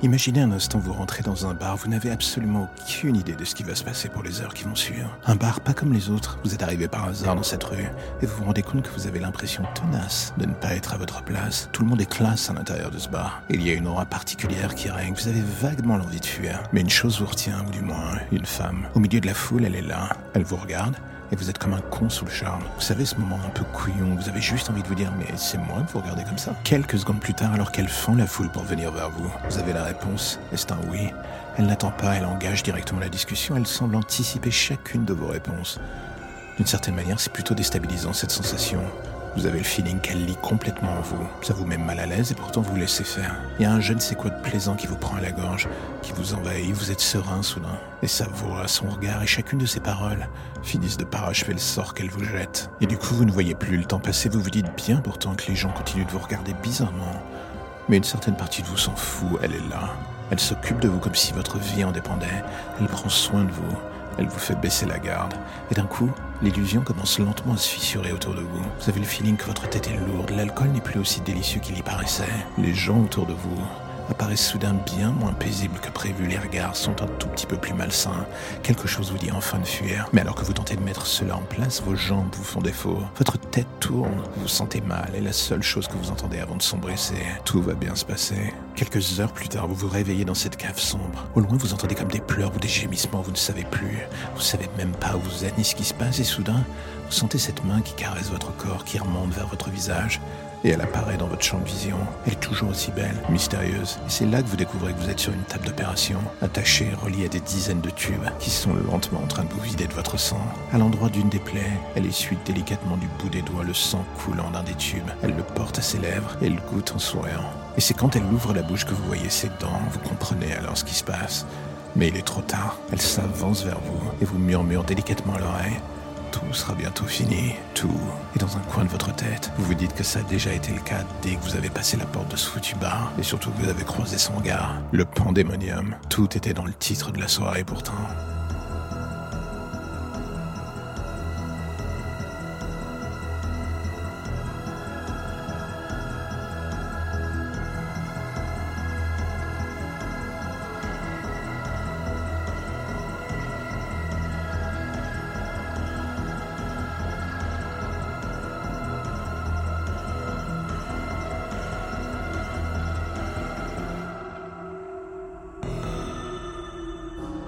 Imaginez un instant vous rentrez dans un bar, vous n'avez absolument aucune idée de ce qui va se passer pour les heures qui vont suivre. Un bar pas comme les autres, vous êtes arrivé par hasard dans cette rue et vous vous rendez compte que vous avez l'impression tenace de ne pas être à votre place. Tout le monde est classe à l'intérieur de ce bar. Il y a une aura particulière qui règne, vous avez vaguement l'envie de fuir. Mais une chose vous retient, ou du moins une femme. Au milieu de la foule, elle est là, elle vous regarde, et vous êtes comme un con sous le charme. Vous savez ce moment un peu couillon, vous avez juste envie de vous dire mais c'est moi que vous regardez comme ça. Quelques secondes plus tard, alors qu'elle fend la foule pour venir vers vous, vous avez la réponse, et c'est un oui. Elle n'attend pas, elle engage directement la discussion, elle semble anticiper chacune de vos réponses. D'une certaine manière, c'est plutôt déstabilisant cette sensation. Vous avez le feeling qu'elle lit complètement en vous. Ça vous met mal à l'aise et pourtant vous laissez faire. Il y a un je ne sais quoi de plaisant qui vous prend à la gorge, qui vous envahit, vous êtes serein soudain. Et sa voix, son regard et chacune de ses paroles finissent de parachever le sort qu'elle vous jette. Et du coup, vous ne voyez plus le temps passer, vous vous dites bien pourtant que les gens continuent de vous regarder bizarrement. Mais une certaine partie de vous s'en fout, elle est là. Elle s'occupe de vous comme si votre vie en dépendait. Elle prend soin de vous. Elle vous fait baisser la garde. Et d'un coup, l'illusion commence lentement à se fissurer autour de vous. Vous avez le feeling que votre tête est lourde. L'alcool n'est plus aussi délicieux qu'il y paraissait. Les gens autour de vous apparaissent soudain bien moins paisibles que prévu. Les regards sont un tout petit peu plus malsains. Quelque chose vous dit enfin de fuir. Mais alors que vous tentez de mettre cela en place, vos jambes vous font défaut. Votre tête tourne, vous vous sentez mal et la seule chose que vous entendez avant de sombrer, c'est tout va bien se passer. Quelques heures plus tard, vous vous réveillez dans cette cave sombre. Au loin, vous entendez comme des pleurs ou des gémissements, vous ne savez plus. Vous savez même pas où vous êtes ni ce qui se passe et soudain, vous sentez cette main qui caresse votre corps, qui remonte vers votre visage et elle apparaît dans votre champ de vision. Elle est toujours aussi belle, mystérieuse. Et c'est là que vous découvrez que vous êtes sur une table d'opération, attachée, reliée à des dizaines de tubes qui sont lentement en train de vous vider de votre sang. À l'endroit d'une des plaies, elle essuie délicatement du bout des doigts le sang coulant d'un des tubes. Elle le porte ses lèvres et le goûte en souriant. Et c'est quand elle ouvre la bouche que vous voyez ses dents, vous comprenez alors ce qui se passe. Mais il est trop tard. Elle s'avance vers vous et vous murmure délicatement à l'oreille. Tout sera bientôt fini, tout. Et dans un coin de votre tête, vous vous dites que ça a déjà été le cas dès que vous avez passé la porte de ce foutu bar, et surtout que vous avez croisé son gars, le pandémonium. Tout était dans le titre de la soirée pourtant.